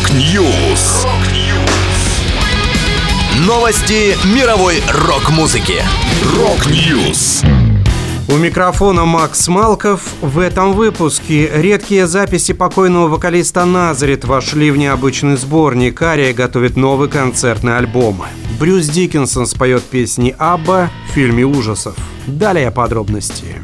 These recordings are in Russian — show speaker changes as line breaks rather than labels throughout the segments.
Rock News. Новости мировой рок-музыки. Rock News.
У микрофона Макс Малков. В этом выпуске редкие записи покойного вокалиста Назарет вошли в необычный сборник. Ария готовит новый концертный альбом. Брюс Дикинсон споет песни ABBA в фильме ужасов. Далее подробности.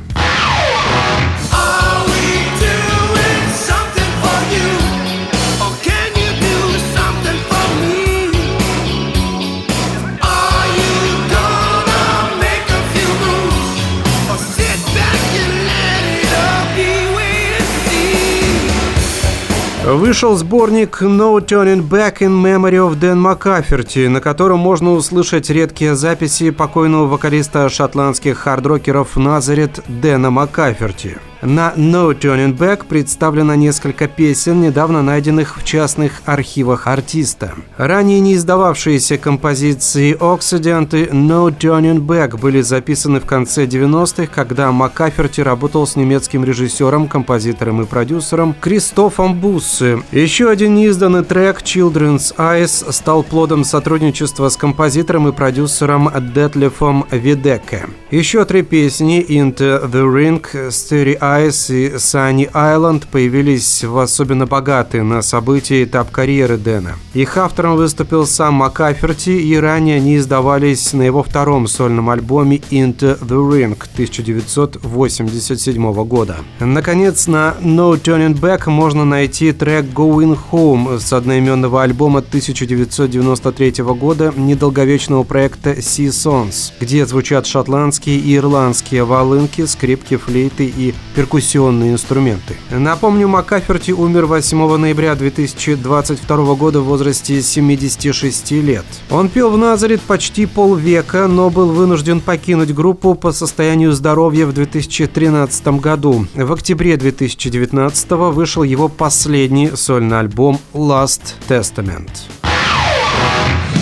Вышел сборник No Turning Back in Memory of Dan McCafferty, на котором можно услышать редкие записи покойного вокалиста шотландских хардрокеров Назарет Дэна Маккаферти. На No Turning Back представлено несколько песен, недавно найденных в частных архивах артиста. Ранее не издававшиеся композиции Occident и No Turning Back были записаны в конце 90-х, когда Маккаферти работал с немецким режиссером, композитором и продюсером Кристофом Буссе. Еще один неизданный трек Children's Eyes стал плодом сотрудничества с композитором и продюсером Детлефом Видеке. Еще три песни Into the Ring, Starry Ice и Sunny Island появились в особенно богатый на события этап карьеры Дэна. Их автором выступил сам Макаферти, и ранее они издавались на его втором сольном альбоме Into the Ring 1987 года. Наконец, на No Turning Back можно найти трек Going Home с одноименного альбома 1993 года недолговечного проекта Sea Songs, где звучат шотландские и ирландские волынки, скрипки, флейты и перкуссионные инструменты. Напомню, Маккаферти умер 8 ноября 2022 года в возрасте 76 лет. Он пел в Назарет почти полвека, но был вынужден покинуть группу по состоянию здоровья в 2013 году. В октябре 2019 вышел его последний сольный альбом «Last Testament».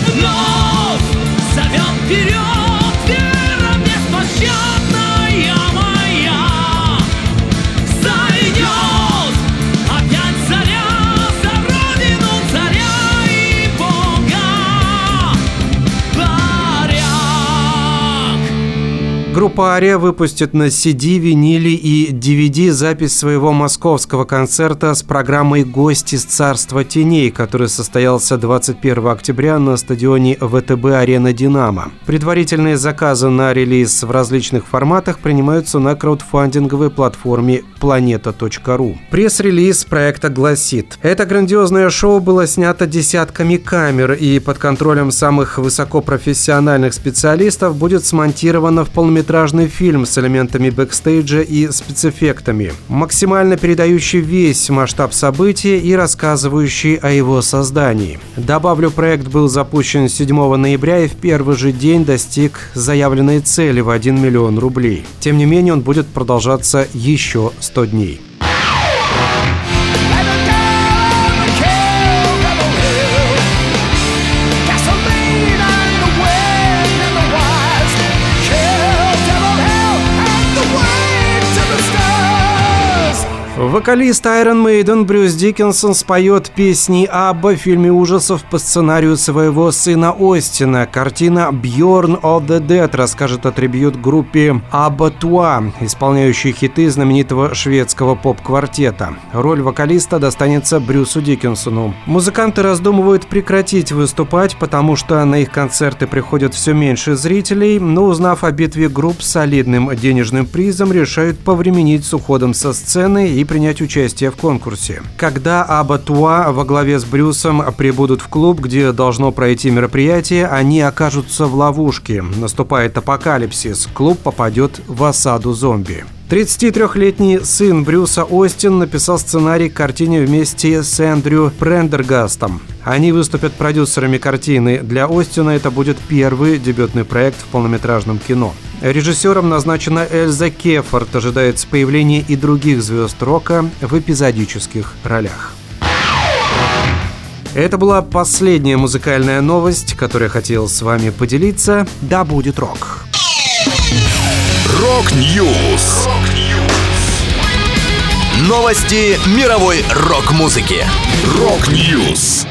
Вновь зовет вперед
Группа Ария выпустит на CD, виниле и DVD запись своего московского концерта с программой «Гость из царства теней», который состоялся 21 октября на стадионе ВТБ-Арена «Динамо». Предварительные заказы на релиз в различных форматах принимаются на краудфандинговой платформе planeta.ru. Пресс-релиз проекта гласит «Это грандиозное шоу было снято десятками камер и под контролем самых высокопрофессиональных специалистов будет смонтировано в полнометражный фильм с элементами бэкстейджа и спецэффектами, максимально передающий весь масштаб события и рассказывающий о его создании. Добавлю, проект был запущен 7 ноября и в первый же день достиг заявленной цели в 1 миллион рублей. Тем не менее, он будет продолжаться еще 100 дней. Вокалист Iron Maiden Брюс Диккенсон споет песни Абба в фильме ужасов по сценарию своего сына Остина. Картина «Bjorn of the Dead» расскажет о трибьют группе Абба Туа, исполняющей хиты знаменитого шведского поп-квартета. Роль вокалиста достанется Брюсу Диккенсону. Музыканты раздумывают прекратить выступать, потому что на их концерты приходят все меньше зрителей, но узнав о битве групп с солидным денежным призом, решают повременить с уходом со сцены и принять участие в конкурсе. Когда Аба Туа во главе с Брюсом прибудут в клуб, где должно пройти мероприятие, они окажутся в ловушке. Наступает апокалипсис. Клуб попадет в осаду зомби. 33-летний сын Брюса Остин написал сценарий к картине вместе с Эндрю Прендергастом. Они выступят продюсерами картины. Для Остина это будет первый дебютный проект в полнометражном кино. Режиссером назначена Эльза Кефорт. Ожидается появление и других звезд рока в эпизодических ролях. Это была последняя музыкальная новость, которую я хотел с вами поделиться. Да будет рок!
Рок-Ньюс. Новости мировой рок-музыки. Рок-Ньюс.